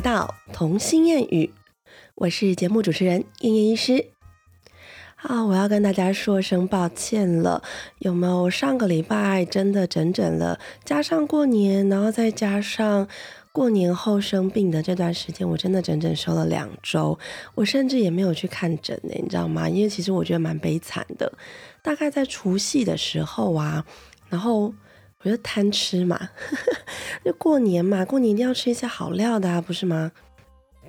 到童心谚语，我是节目主持人燕燕医师。好，我要跟大家说声抱歉了，有没有上个礼拜真的整整了，加上过年，然后再加上过年后生病的这段时间，我真的整整休了两周，我甚至也没有去看诊呢，你知道吗？因为其实我觉得蛮悲惨的，大概在除夕的时候啊，然后。我就贪吃嘛，就过年嘛，过年一定要吃一些好料的啊，不是吗？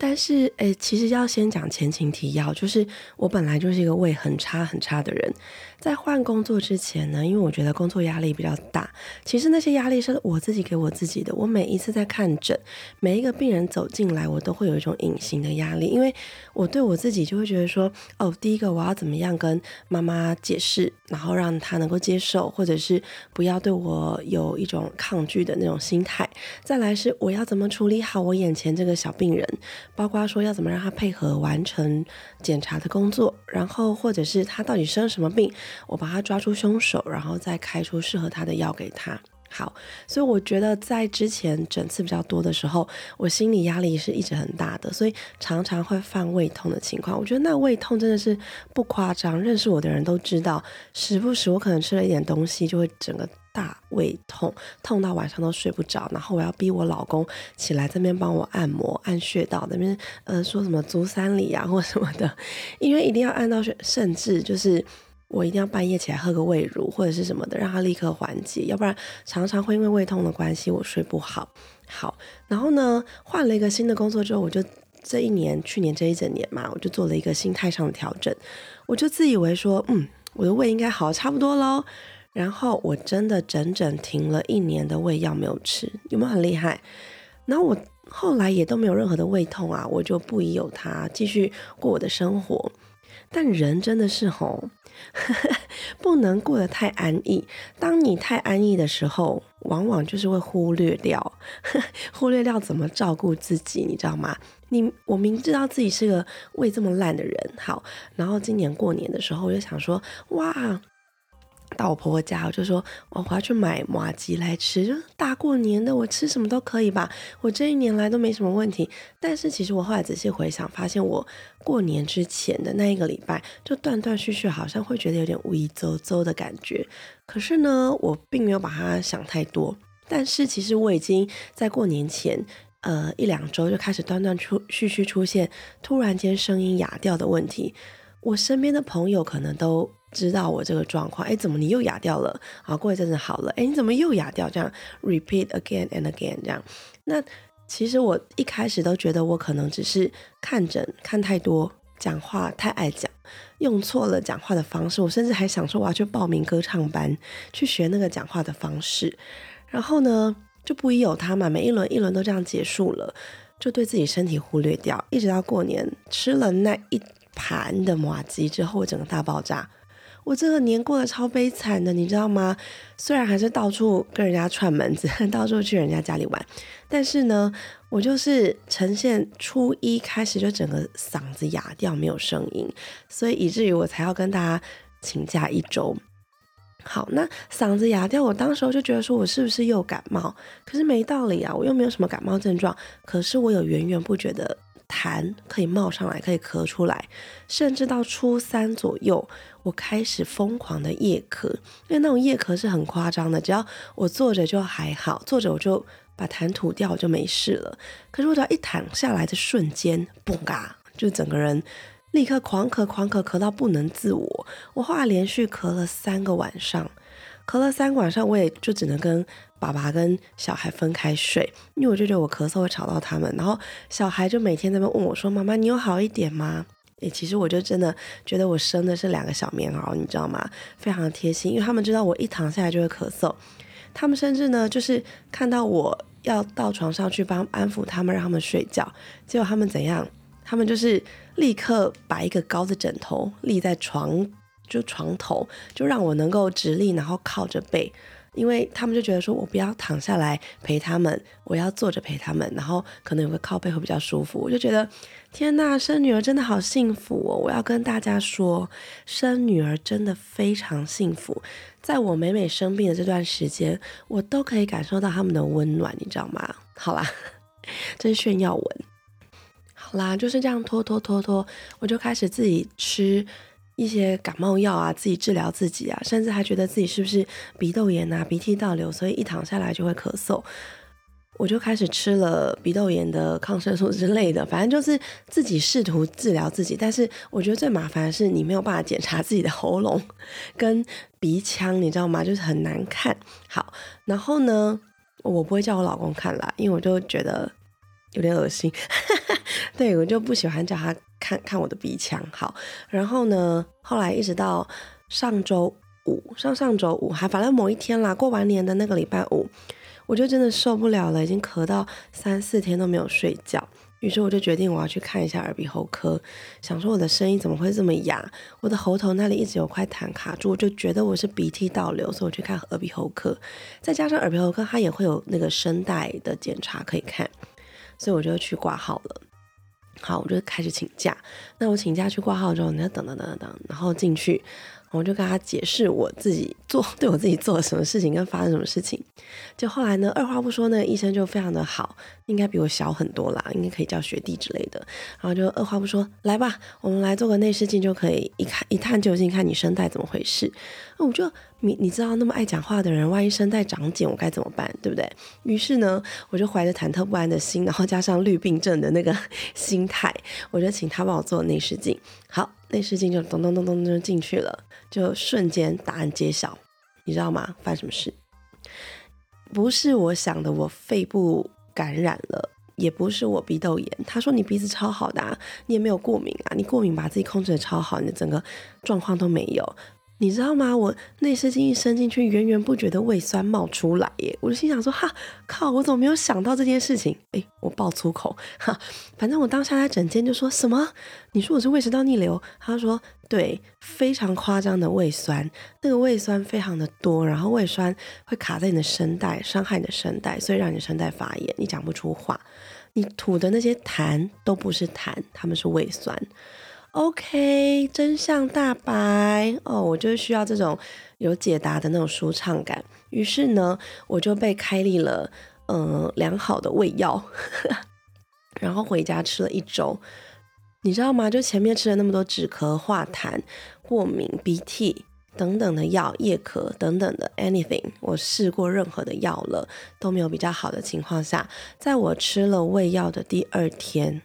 但是，诶，其实要先讲前情提要，就是我本来就是一个胃很差很差的人。在换工作之前呢，因为我觉得工作压力比较大，其实那些压力是我自己给我自己的。我每一次在看诊，每一个病人走进来，我都会有一种隐形的压力，因为我对我自己就会觉得说，哦，第一个我要怎么样跟妈妈解释，然后让她能够接受，或者是不要对我有一种抗拒的那种心态。再来是我要怎么处理好我眼前这个小病人，包括说要怎么让他配合完成检查的工作，然后或者是他到底生什么病。我把他抓出凶手，然后再开出适合他的药给他。好，所以我觉得在之前诊次比较多的时候，我心理压力是一直很大的，所以常常会犯胃痛的情况。我觉得那胃痛真的是不夸张，认识我的人都知道，时不时我可能吃了一点东西，就会整个大胃痛，痛到晚上都睡不着。然后我要逼我老公起来这边帮我按摩按穴道，那边呃说什么足三里啊或什么的，因为一定要按到，甚至就是。我一定要半夜起来喝个胃乳或者是什么的，让他立刻缓解，要不然常常会因为胃痛的关系我睡不好。好，然后呢，换了一个新的工作之后，我就这一年，去年这一整年嘛，我就做了一个心态上的调整，我就自以为说，嗯，我的胃应该好差不多喽。然后我真的整整停了一年的胃药没有吃，有没有很厉害？然后我后来也都没有任何的胃痛啊，我就不疑有他，继续过我的生活。但人真的是吼。不能过得太安逸。当你太安逸的时候，往往就是会忽略掉，忽略掉怎么照顾自己，你知道吗？你我明知道自己是个胃这么烂的人，好，然后今年过年的时候，我就想说，哇。到我婆婆家，我就说，我我要去买麻吉来吃，就大过年的，我吃什么都可以吧。我这一年来都没什么问题。但是其实我后来仔细回想，发现我过年之前的那一个礼拜，就断断续续，好像会觉得有点胃周周的感觉。可是呢，我并没有把它想太多。但是其实我已经在过年前，呃一两周就开始断断出续续出现，突然间声音哑掉的问题。我身边的朋友可能都。知道我这个状况，哎，怎么你又哑掉了？啊，过一阵子好了，哎，你怎么又哑掉？这样 repeat again and again 这样。那其实我一开始都觉得我可能只是看诊看太多，讲话太爱讲，用错了讲话的方式。我甚至还想说我要去报名歌唱班，去学那个讲话的方式。然后呢，就不一有他嘛，每一轮一轮都这样结束了，就对自己身体忽略掉，一直到过年吃了那一盘的麻吉之后，整个大爆炸。我这个年过得超悲惨的，你知道吗？虽然还是到处跟人家串门子，到处去人家家里玩，但是呢，我就是呈现初一开始就整个嗓子哑掉，没有声音，所以以至于我才要跟大家请假一周。好，那嗓子哑掉，我当时候就觉得说我是不是又感冒？可是没道理啊，我又没有什么感冒症状，可是我有源源不绝的。痰可以冒上来，可以咳出来，甚至到初三左右，我开始疯狂的夜咳，因为那种夜咳是很夸张的，只要我坐着就还好，坐着我就把痰吐掉，就没事了。可是我只要一躺下来的瞬间，嘣嘎，就整个人立刻狂咳狂咳，咳到不能自我。我后来连续咳了三个晚上。咳了三个晚上，我也就只能跟爸爸跟小孩分开睡，因为我就觉得我咳嗽会吵到他们。然后小孩就每天在那问我说：“妈妈，你有好一点吗？”诶，其实我就真的觉得我生的是两个小棉袄，你知道吗？非常贴心，因为他们知道我一躺下来就会咳嗽，他们甚至呢就是看到我要到床上去帮安抚他们，让他们睡觉，结果他们怎样？他们就是立刻把一个高的枕头立在床。就床头，就让我能够直立，然后靠着背，因为他们就觉得说我不要躺下来陪他们，我要坐着陪他们，然后可能有个靠背会比较舒服。我就觉得，天呐，生女儿真的好幸福哦！我要跟大家说，生女儿真的非常幸福。在我每每生病的这段时间，我都可以感受到他们的温暖，你知道吗？好啦，这是炫耀文。好啦，就是这样拖拖拖拖，我就开始自己吃一些感冒药啊，自己治疗自己啊，甚至还觉得自己是不是鼻窦炎啊、鼻涕倒流，所以一躺下来就会咳嗽。我就开始吃了鼻窦炎的抗生素之类的，反正就是自己试图治疗自己。但是我觉得最麻烦的是，你没有办法检查自己的喉咙跟鼻腔，你知道吗？就是很难看。好，然后呢，我不会叫我老公看啦，因为我就觉得有点恶心。对我就不喜欢叫他看看我的鼻腔。好，然后呢，后来一直到上周五，上上周五还反正某一天啦，过完年的那个礼拜五。我就真的受不了了，已经咳到三四天都没有睡觉，于是我就决定我要去看一下耳鼻喉科，想说我的声音怎么会这么哑，我的喉头那里一直有块痰卡住，我就觉得我是鼻涕倒流，所以我去看耳鼻喉科，再加上耳鼻喉科它也会有那个声带的检查可以看，所以我就去挂号了。好，我就开始请假。那我请假去挂号之后，你要等等等等，然后进去。我就跟他解释我自己做 对我自己做了什么事情跟发生什么事情，就后来呢，二话不说呢，医生就非常的好，应该比我小很多啦，应该可以叫学弟之类的，然后就二话不说，来吧，我们来做个内视镜就可以一看一探究竟，看你声带怎么回事。那我就你你知道那么爱讲话的人，万一声带长茧，我该怎么办，对不对？于是呢，我就怀着忐忑不安的心，然后加上绿病症的那个 心态，我就请他帮我做内视镜。好，内视镜就咚咚咚咚咚进去了。就瞬间答案揭晓，你知道吗？犯什么事？不是我想的，我肺部感染了，也不是我鼻窦炎。他说你鼻子超好的，啊你也没有过敏啊，你过敏把自己控制的超好，你的整个状况都没有。你知道吗？我内视镜一伸进去，源源不绝的胃酸冒出来耶！我就心想说：哈靠，我怎么没有想到这件事情？哎，我爆粗口哈！反正我当下在整间就说什么？你说我是胃食道逆流？他说对，非常夸张的胃酸，那个胃酸非常的多，然后胃酸会卡在你的声带，伤害你的声带，所以让你的声带发炎，你讲不出话，你吐的那些痰都不是痰，他们是胃酸。OK，真相大白哦，我就是需要这种有解答的那种舒畅感。于是呢，我就被开立了嗯良好的胃药，然后回家吃了一周。你知道吗？就前面吃了那么多止咳、化痰、过敏、鼻涕等等的药，夜咳等等的 anything，我试过任何的药了都没有比较好的情况下，在我吃了胃药的第二天。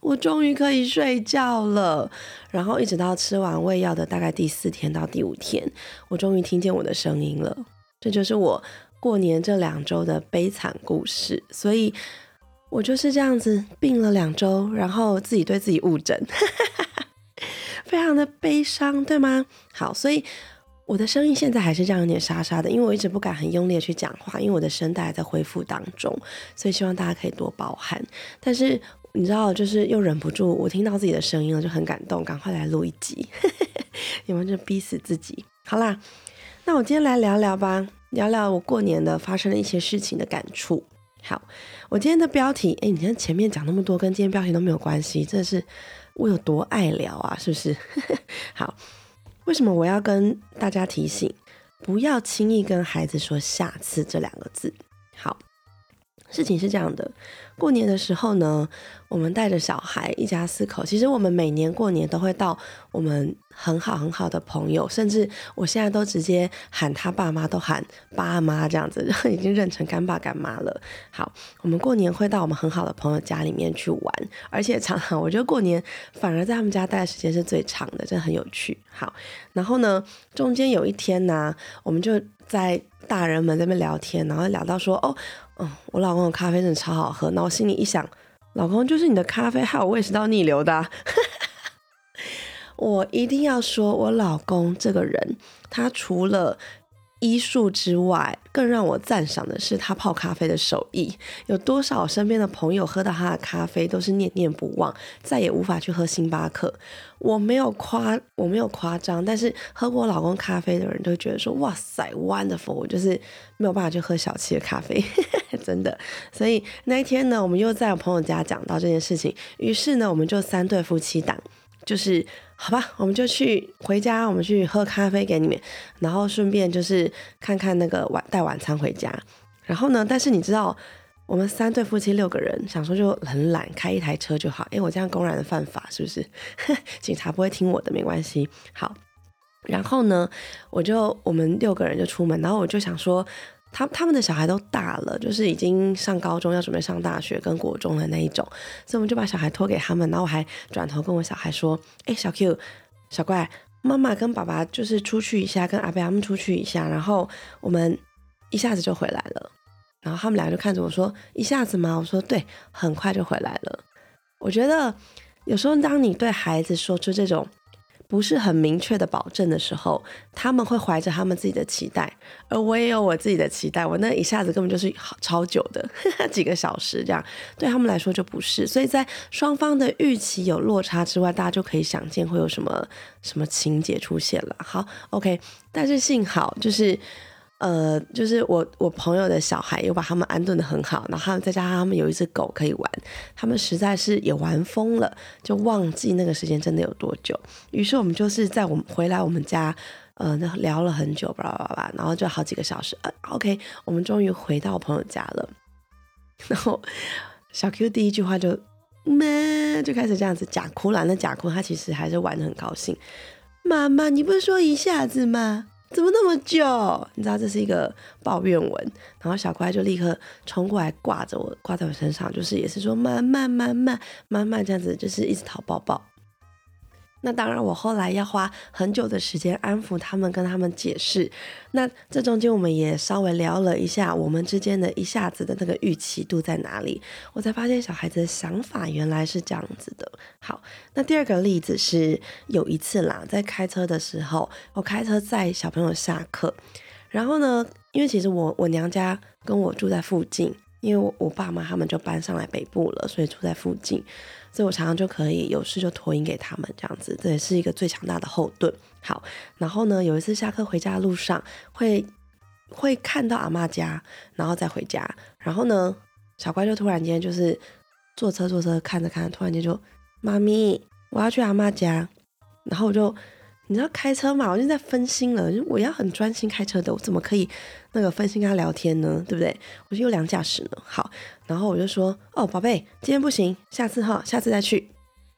我终于可以睡觉了，然后一直到吃完胃药的大概第四天到第五天，我终于听见我的声音了。这就是我过年这两周的悲惨故事。所以，我就是这样子病了两周，然后自己对自己误诊，非常的悲伤，对吗？好，所以我的声音现在还是这样有点沙沙的，因为我一直不敢很用力的去讲话，因为我的声带还在恢复当中，所以希望大家可以多包涵。但是。你知道，就是又忍不住，我听到自己的声音了，就很感动，赶快来录一集，你们？就逼死自己。好啦，那我今天来聊聊吧，聊聊我过年的发生的一些事情的感触。好，我今天的标题，哎，你看前面讲那么多，跟今天标题都没有关系，这是我有多爱聊啊，是不是？好，为什么我要跟大家提醒，不要轻易跟孩子说“下次”这两个字？好。事情是这样的，过年的时候呢，我们带着小孩一家四口。其实我们每年过年都会到我们很好很好的朋友，甚至我现在都直接喊他爸妈都喊爸妈这样子，已经认成干爸干妈了。好，我们过年会到我们很好的朋友家里面去玩，而且常常我觉得过年反而在他们家待的时间是最长的，真的很有趣。好，然后呢，中间有一天呢，我们就在大人们那边聊天，然后聊到说哦。嗯，我老公的咖啡真的超好喝。那我心里一想，老公就是你的咖啡害我胃食道逆流的。我一定要说，我老公这个人，他除了。医术之外，更让我赞赏的是他泡咖啡的手艺。有多少身边的朋友喝到他的咖啡都是念念不忘，再也无法去喝星巴克。我没有夸，我没有夸张，但是喝过我老公咖啡的人都觉得说：“哇塞，wonderful！” 我就是没有办法去喝小气的咖啡，真的。所以那一天呢，我们又在我朋友家讲到这件事情，于是呢，我们就三对夫妻档，就是。好吧，我们就去回家，我们去喝咖啡给你们，然后顺便就是看看那个晚带晚餐回家。然后呢，但是你知道我们三对夫妻六个人，想说就很懒，开一台车就好。哎，我这样公然的犯法是不是？警察不会听我的，没关系。好，然后呢，我就我们六个人就出门，然后我就想说，他他们的小孩都大了，就是已经上高中，要准备上大学跟国中的那一种，所以我们就把小孩托给他们。然后我还转头跟我小孩说：“哎，小 Q，小怪，妈妈跟爸爸就是出去一下，跟阿贝他们出去一下，然后我们一下子就回来了。”然后他们俩就看着我说：“一下子吗？”我说：“对，很快就回来了。”我觉得有时候当你对孩子说出这种不是很明确的保证的时候，他们会怀着他们自己的期待，而我也有我自己的期待。我那一下子根本就是超久的 几个小时，这样对他们来说就不是。所以在双方的预期有落差之外，大家就可以想见会有什么什么情节出现了。好，OK，但是幸好就是。呃，就是我我朋友的小孩又把他们安顿的很好，然后再加上他们有一只狗可以玩，他们实在是也玩疯了，就忘记那个时间真的有多久。于是我们就是在我们回来我们家，呃，聊了很久，巴拉巴拉，然后就好几个小时。呃，OK，我们终于回到朋友家了。然后小 Q 第一句话就妈就开始这样子假哭了，那假哭他其实还是玩的很高兴。妈妈，你不是说一下子吗？怎么那么久？你知道这是一个抱怨文，然后小乖就立刻冲过来挂着我，挂在我身上，就是也是说慢慢慢慢慢慢这样子，就是一直讨抱抱。那当然，我后来要花很久的时间安抚他们，跟他们解释。那这中间我们也稍微聊了一下，我们之间的一下子的那个预期度在哪里？我才发现小孩子的想法原来是这样子的。好，那第二个例子是有一次啦，在开车的时候，我开车载小朋友下课，然后呢，因为其实我我娘家跟我住在附近。因为我我爸妈他们就搬上来北部了，所以住在附近，所以我常常就可以有事就托音给他们这样子，这也是一个最强大的后盾。好，然后呢，有一次下课回家的路上，会会看到阿妈家，然后再回家，然后呢，小乖就突然间就是坐车坐车看着看着，突然间就妈咪，我要去阿妈家，然后我就。你知道开车嘛？我就在分心了，就我要很专心开车的，我怎么可以那个分心跟他聊天呢？对不对？我就优良驾驶呢。好，然后我就说：“哦，宝贝，今天不行，下次哈，下次再去。”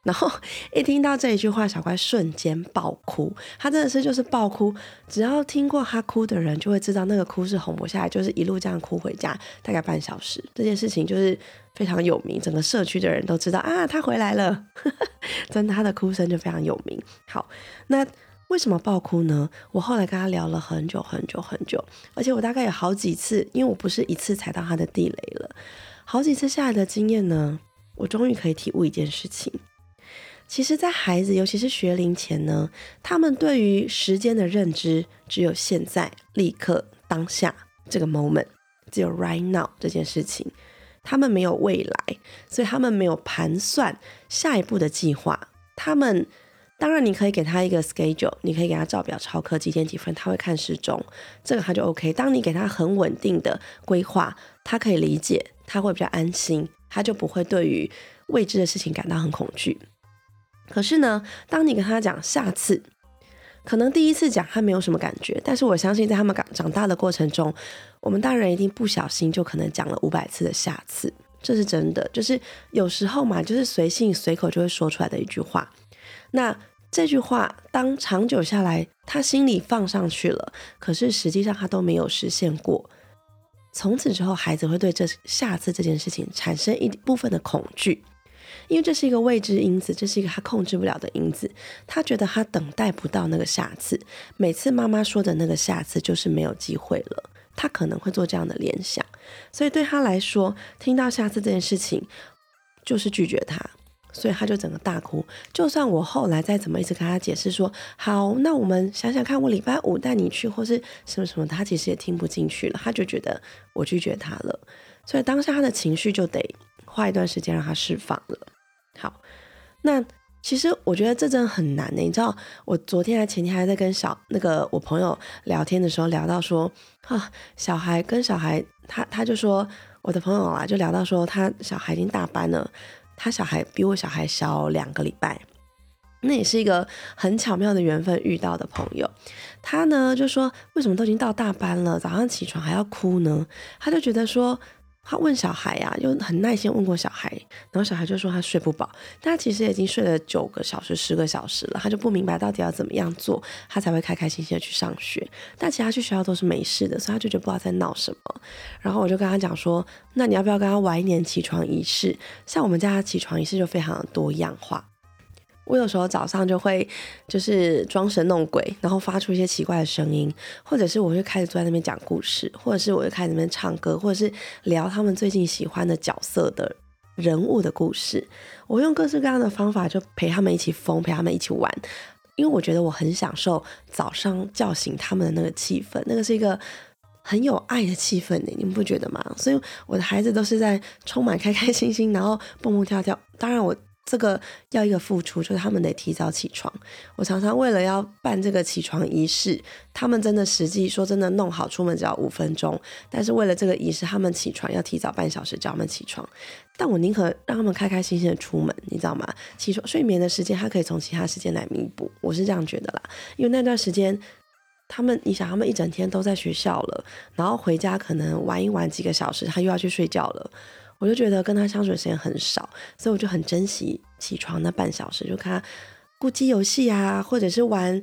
然后一听到这一句话，小乖瞬间爆哭。他真的是就是爆哭，只要听过他哭的人就会知道那个哭是哄不下来，就是一路这样哭回家，大概半小时。这件事情就是非常有名，整个社区的人都知道啊，他回来了。真的，他的哭声就非常有名。好，那为什么爆哭呢？我后来跟他聊了很久很久很久，而且我大概有好几次，因为我不是一次踩到他的地雷了，好几次下来的经验呢，我终于可以体悟一件事情。其实，在孩子，尤其是学龄前呢，他们对于时间的认知只有现在、立刻、当下这个 moment，只有 right now 这件事情，他们没有未来，所以他们没有盘算下一步的计划。他们当然，你可以给他一个 schedule，你可以给他照表抄课，几点几分他会看时钟，这个他就 OK。当你给他很稳定的规划，他可以理解，他会比较安心，他就不会对于未知的事情感到很恐惧。可是呢，当你跟他讲下次，可能第一次讲他没有什么感觉，但是我相信在他们长长大的过程中，我们大人一定不小心就可能讲了五百次的下次，这是真的。就是有时候嘛，就是随性随口就会说出来的一句话。那这句话当长久下来，他心里放上去了，可是实际上他都没有实现过。从此之后，孩子会对这下次这件事情产生一部分的恐惧。因为这是一个未知因子，这是一个他控制不了的因子。他觉得他等待不到那个下次，每次妈妈说的那个下次就是没有机会了。他可能会做这样的联想，所以对他来说，听到下次这件事情就是拒绝他，所以他就整个大哭。就算我后来再怎么一直跟他解释说好，那我们想想看，我礼拜五带你去或是什么什么，他其实也听不进去了。他就觉得我拒绝他了，所以当下他的情绪就得花一段时间让他释放了。好，那其实我觉得这真的很难呢。你知道，我昨天还前天还在跟小那个我朋友聊天的时候，聊到说啊，小孩跟小孩，他他就说我的朋友啊，就聊到说他小孩已经大班了，他小孩比我小孩小两个礼拜，那也是一个很巧妙的缘分遇到的朋友。他呢就说，为什么都已经到大班了，早上起床还要哭呢？他就觉得说。他问小孩呀，又很耐心问过小孩，然后小孩就说他睡不饱，但他其实已经睡了九个小时、十个小时了，他就不明白到底要怎么样做，他才会开开心心的去上学。但其他去学校都是没事的，所以他就觉得不知道在闹什么。然后我就跟他讲说，那你要不要跟他玩一年起床仪式？像我们家的起床仪式就非常的多样化。我有时候早上就会就是装神弄鬼，然后发出一些奇怪的声音，或者是我就开始坐在那边讲故事，或者是我就开始那边唱歌，或者是聊他们最近喜欢的角色的人物的故事。我用各式各样的方法就陪他们一起疯，陪他们一起玩，因为我觉得我很享受早上叫醒他们的那个气氛，那个是一个很有爱的气氛呢，你们不觉得吗？所以我的孩子都是在充满开开心心，然后蹦蹦跳跳。当然我。这个要一个付出，就是他们得提早起床。我常常为了要办这个起床仪式，他们真的实际说真的弄好出门只要五分钟，但是为了这个仪式，他们起床要提早半小时叫他们起床。但我宁可让他们开开心心的出门，你知道吗？起床睡眠的时间，他可以从其他时间来弥补。我是这样觉得啦，因为那段时间他们，你想他们一整天都在学校了，然后回家可能玩一玩几个小时，他又要去睡觉了。我就觉得跟他相处的时间很少，所以我就很珍惜起床那半小时，就看他估计游戏啊，或者是玩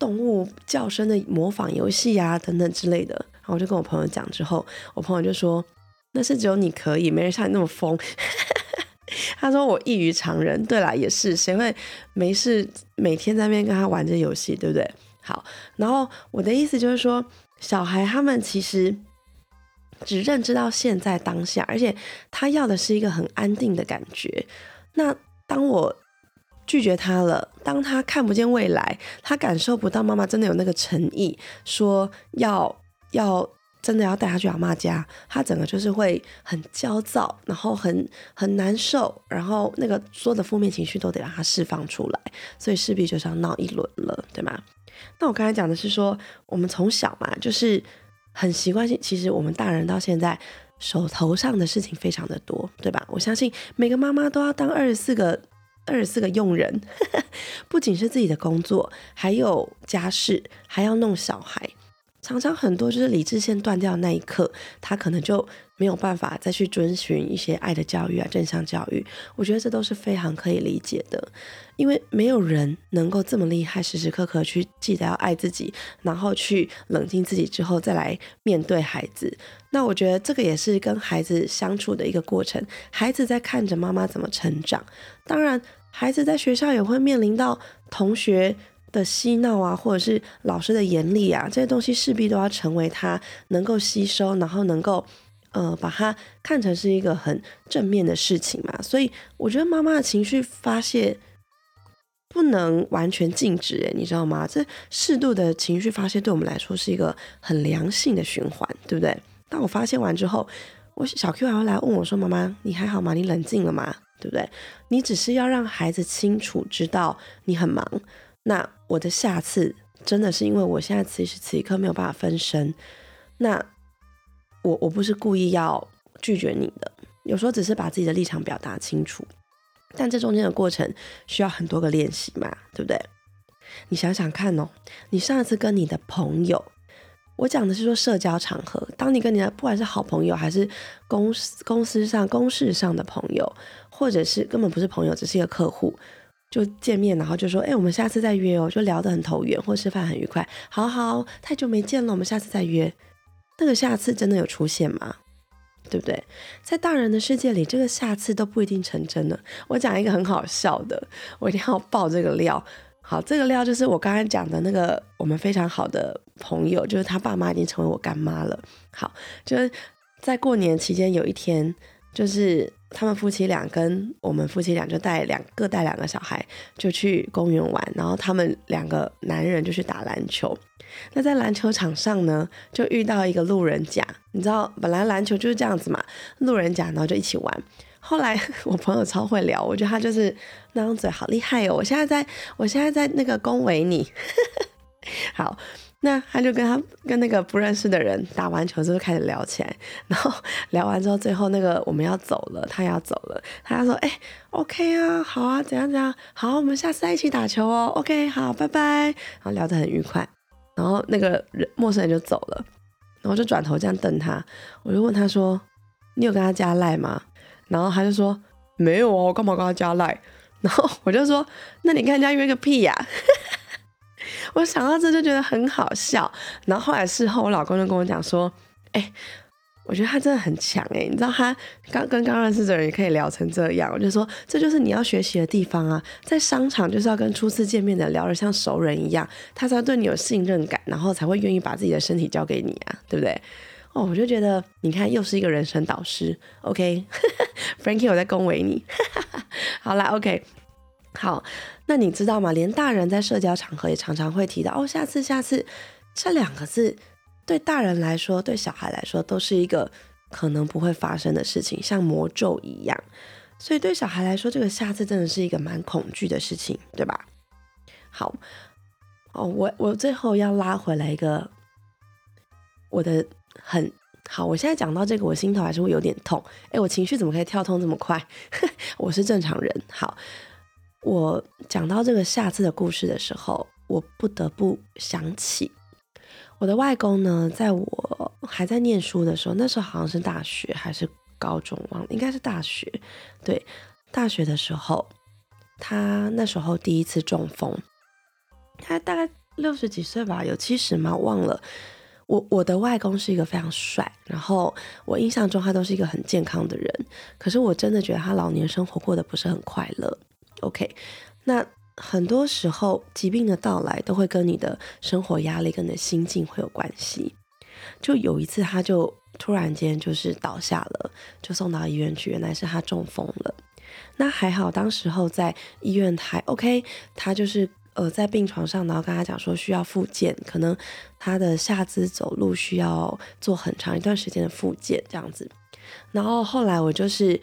动物叫声的模仿游戏啊等等之类的。然后我就跟我朋友讲之后，我朋友就说：“那是只有你可以，没人像你那么疯。”他说我异于常人。对啦，也是，谁会没事每天在那边跟他玩这游戏，对不对？好，然后我的意思就是说，小孩他们其实。只认知到现在当下，而且他要的是一个很安定的感觉。那当我拒绝他了，当他看不见未来，他感受不到妈妈真的有那个诚意，说要要真的要带他去阿妈家，他整个就是会很焦躁，然后很很难受，然后那个所有的负面情绪都得让他释放出来，所以势必就是要闹一轮了，对吗？那我刚才讲的是说，我们从小嘛，就是。很习惯性，其实我们大人到现在手头上的事情非常的多，对吧？我相信每个妈妈都要当二十四个二十四个佣人，不仅是自己的工作，还有家事，还要弄小孩。常常很多就是理智线断掉那一刻，他可能就没有办法再去遵循一些爱的教育啊、正向教育。我觉得这都是非常可以理解的，因为没有人能够这么厉害，时时刻刻去记得要爱自己，然后去冷静自己之后再来面对孩子。那我觉得这个也是跟孩子相处的一个过程。孩子在看着妈妈怎么成长，当然孩子在学校也会面临到同学。的嬉闹啊，或者是老师的严厉啊，这些东西势必都要成为他能够吸收，然后能够呃把它看成是一个很正面的事情嘛。所以我觉得妈妈的情绪发泄不能完全禁止，诶，你知道吗？这适度的情绪发泄对我们来说是一个很良性的循环，对不对？当我发泄完之后，我小 Q 还会来问我说：“妈妈，你还好吗？你冷静了吗？对不对？你只是要让孩子清楚知道你很忙。”那我的下次真的是因为我现在此时此刻没有办法分身，那我我不是故意要拒绝你的，有时候只是把自己的立场表达清楚，但这中间的过程需要很多个练习嘛，对不对？你想想看哦，你上一次跟你的朋友，我讲的是说社交场合，当你跟你的不管是好朋友还是公司公司上公事上的朋友，或者是根本不是朋友，只是一个客户。就见面，然后就说：“哎，我们下次再约哦。”就聊得很投缘，或吃饭很愉快。好好，太久没见了，我们下次再约。那个下次真的有出现吗？对不对？在大人的世界里，这个下次都不一定成真的。我讲一个很好笑的，我一定要爆这个料。好，这个料就是我刚才讲的那个我们非常好的朋友，就是他爸妈已经成为我干妈了。好，就是在过年期间有一天，就是。他们夫妻俩跟我们夫妻俩就带两各带两个小孩，就去公园玩。然后他们两个男人就去打篮球。那在篮球场上呢，就遇到一个路人甲。你知道，本来篮球就是这样子嘛，路人甲，然后就一起玩。后来我朋友超会聊，我觉得他就是那张嘴好厉害哦。我现在在，我现在在那个恭维你。好。那他就跟他跟那个不认识的人打完球之后开始聊起来，然后 聊完之后，最后那个我们要走了，他要走了，他说：“哎，OK 啊，好啊，怎样怎样，好，我们下次再一起打球哦，OK，好，拜拜。”然后聊得很愉快，然后那个人陌生人就走了，然后就转头这样瞪他，我就问他说：“你有跟他加赖吗？然后他就说没有哦，我干嘛跟他加赖？然后我就说那你跟人家约个屁呀！我想到这就觉得很好笑。然后后来事后我老公就跟我讲说，哎。我觉得他真的很强哎，你知道他刚跟刚认识的人也可以聊成这样，我就说这就是你要学习的地方啊，在商场就是要跟初次见面的聊得像熟人一样，他才对你有信任感，然后才会愿意把自己的身体交给你啊，对不对？哦，我就觉得你看又是一个人生导师，OK，Frankie 我在恭维你，好啦 o k 好，那你知道吗？连大人在社交场合也常常会提到哦，下次下次这两个字。对大人来说，对小孩来说，都是一个可能不会发生的事情，像魔咒一样。所以对小孩来说，这个下次真的是一个蛮恐惧的事情，对吧？好，哦，我我最后要拉回来一个我的很好，我现在讲到这个，我心头还是会有点痛。哎，我情绪怎么可以跳通这么快？我是正常人。好，我讲到这个下次的故事的时候，我不得不想起。我的外公呢，在我还在念书的时候，那时候好像是大学还是高中，忘了，应该是大学。对，大学的时候，他那时候第一次中风，他大概六十几岁吧，有七十吗？忘了。我我的外公是一个非常帅，然后我印象中他都是一个很健康的人，可是我真的觉得他老年生活过得不是很快乐。OK，那。很多时候，疾病的到来都会跟你的生活压力、跟你的心境会有关系。就有一次，他就突然间就是倒下了，就送到医院去，原来是他中风了。那还好，当时候在医院还 OK，他就是呃在病床上，然后跟他讲说需要复健，可能他的下肢走路需要做很长一段时间的复健这样子。然后后来我就是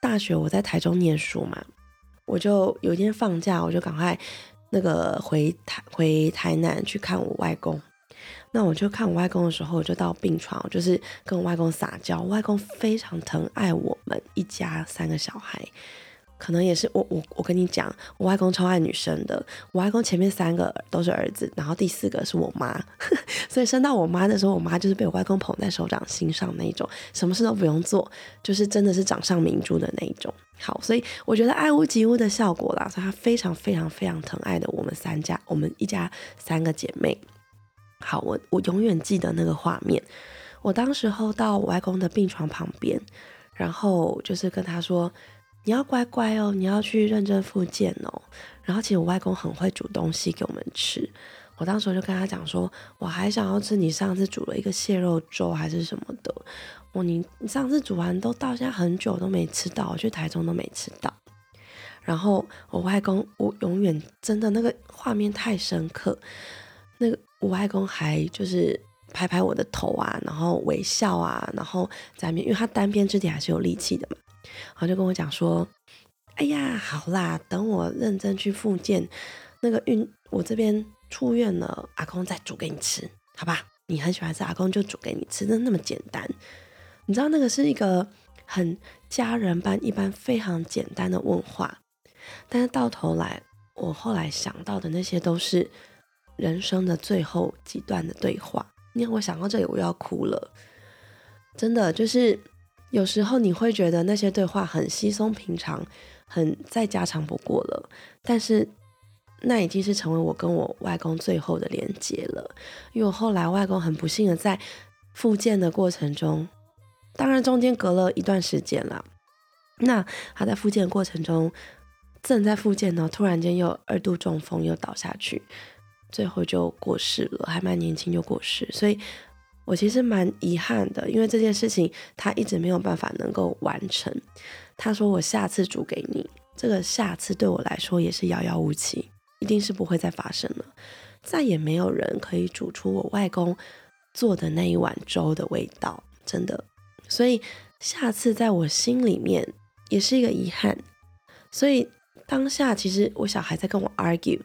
大学我在台中念书嘛。我就有一天放假，我就赶快那个回台回台南去看我外公。那我就看我外公的时候，我就到病床，就是跟我外公撒娇。外公非常疼爱我们一家三个小孩。可能也是我我我跟你讲，我外公超爱女生的。我外公前面三个都是儿子，然后第四个是我妈，所以生到我妈的时候，我妈就是被我外公捧在手掌心上那一种，什么事都不用做，就是真的是掌上明珠的那一种。好，所以我觉得爱屋及乌的效果啦，所以他非常非常非常疼爱的我们三家，我们一家三个姐妹。好，我我永远记得那个画面。我当时候到我外公的病床旁边，然后就是跟他说。你要乖乖哦，你要去认真复健哦。然后其实我外公很会煮东西给我们吃，我当时就跟他讲说，我还想要吃你上次煮了一个蟹肉粥还是什么的。我你你上次煮完都到现在很久都没吃到，我去台中都没吃到。然后我外公，我永远真的那个画面太深刻。那个我外公还就是拍拍我的头啊，然后微笑啊，然后在面，因为他单边肢体还是有力气的嘛。然后就跟我讲说：“哎呀，好啦，等我认真去复健，那个运我这边出院了，阿公再煮给你吃，好吧？你很喜欢吃，阿公就煮给你吃，真的那么简单？你知道那个是一个很家人般一般非常简单的问话，但是到头来，我后来想到的那些都是人生的最后几段的对话。你看，我想到这里，我要哭了，真的就是。”有时候你会觉得那些对话很稀松平常，很再家常不过了，但是那已经是成为我跟我外公最后的连接了。因为我后来外公很不幸的在复健的过程中，当然中间隔了一段时间了。那他在复健过程中，正在复健呢，突然间又二度中风，又倒下去，最后就过世了，还蛮年轻就过世，所以。我其实蛮遗憾的，因为这件事情他一直没有办法能够完成。他说我下次煮给你，这个下次对我来说也是遥遥无期，一定是不会再发生了。再也没有人可以煮出我外公做的那一碗粥的味道，真的。所以下次在我心里面也是一个遗憾。所以当下其实我小孩在跟我 argue，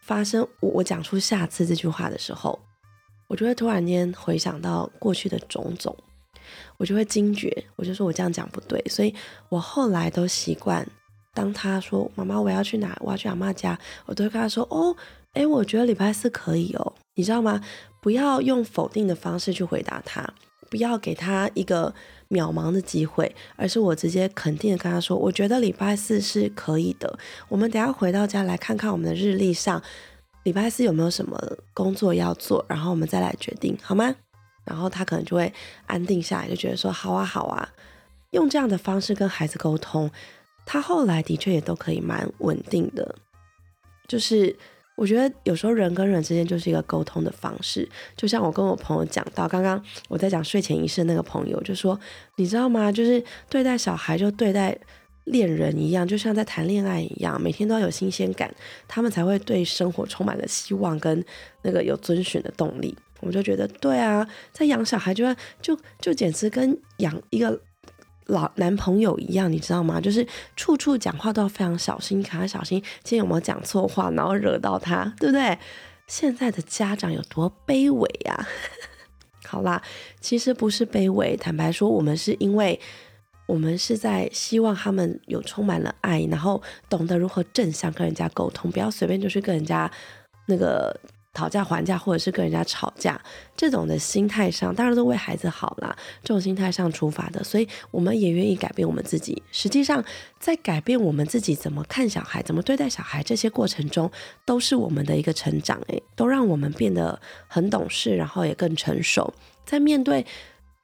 发生我我讲出下次这句话的时候。我就会突然间回想到过去的种种，我就会惊觉，我就说我这样讲不对，所以我后来都习惯，当他说妈妈我要去哪，我要去阿妈家，我都会跟他说哦，哎，我觉得礼拜四可以哦，你知道吗？不要用否定的方式去回答他，不要给他一个渺茫的机会，而是我直接肯定的跟他说，我觉得礼拜四是可以的。我们等下回到家来看看我们的日历上，礼拜四有没有什么工作要做，然后我们再来决定，好吗？然后他可能就会安定下来，就觉得说好啊好啊，用这样的方式跟孩子沟通，他后来的确也都可以蛮稳定的。就是我觉得有时候人跟人之间就是一个沟通的方式，就像我跟我朋友讲到，刚刚我在讲睡前仪式那个朋友就说，你知道吗？就是对待小孩就对待恋人一样，就像在谈恋爱一样，每天都要有新鲜感，他们才会对生活充满了希望跟那个有遵循的动力。我就觉得对啊，在养小孩就就就简直跟养一个老男朋友一样，你知道吗？就是处处讲话都要非常小心，可要小心今天有没有讲错话，然后惹到他，对不对？现在的家长有多卑微呀？好啦，其实不是卑微，坦白说，我们是因为我们是在希望他们有充满了爱，然后懂得如何正向跟人家沟通，不要随便就去跟人家那个。讨价还价，或者是跟人家吵架，这种的心态上，当然都为孩子好啦。这种心态上出发的，所以我们也愿意改变我们自己。实际上，在改变我们自己怎么看小孩、怎么对待小孩这些过程中，都是我们的一个成长。诶，都让我们变得很懂事，然后也更成熟。在面对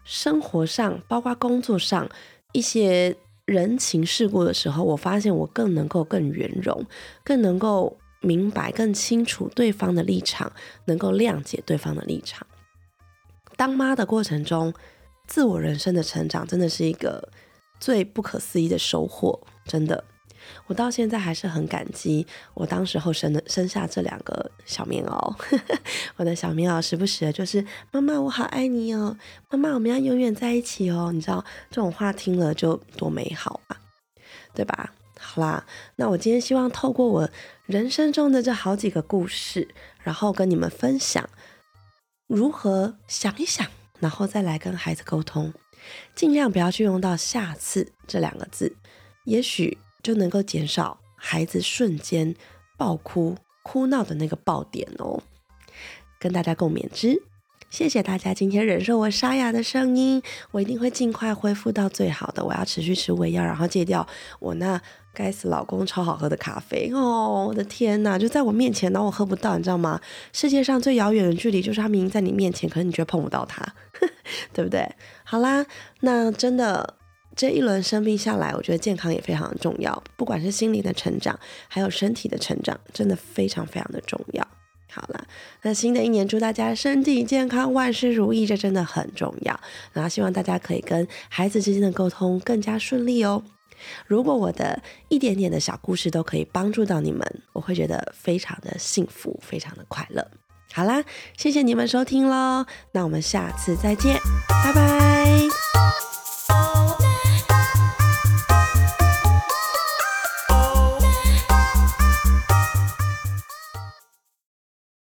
生活上，包括工作上一些人情世故的时候，我发现我更能够更圆融，更能够。明白更清楚对方的立场，能够谅解对方的立场。当妈的过程中，自我人生的成长真的是一个最不可思议的收获。真的，我到现在还是很感激我当时候生的生下这两个小棉袄。我的小棉袄时不时的就是妈妈，我好爱你哦，妈妈，我们要永远在一起哦。你知道这种话听了就多美好啊，对吧？好啦，那我今天希望透过我人生中的这好几个故事，然后跟你们分享如何想一想，然后再来跟孩子沟通，尽量不要去用到“下次”这两个字，也许就能够减少孩子瞬间爆哭、哭闹的那个爆点哦。跟大家共勉之，谢谢大家今天忍受我沙哑的声音，我一定会尽快恢复到最好的。我要持续吃胃药，然后戒掉我那。该死，老公超好喝的咖啡哦！我的天哪，就在我面前，然后我喝不到，你知道吗？世界上最遥远的距离就是他明明在你面前，可是你却碰不到他，对不对？好啦，那真的这一轮生病下来，我觉得健康也非常的重要，不管是心灵的成长，还有身体的成长，真的非常非常的重要。好了，那新的一年祝大家身体健康，万事如意，这真的很重要。然后希望大家可以跟孩子之间的沟通更加顺利哦。如果我的一点点的小故事都可以帮助到你们，我会觉得非常的幸福，非常的快乐。好啦，谢谢你们收听喽，那我们下次再见，拜拜。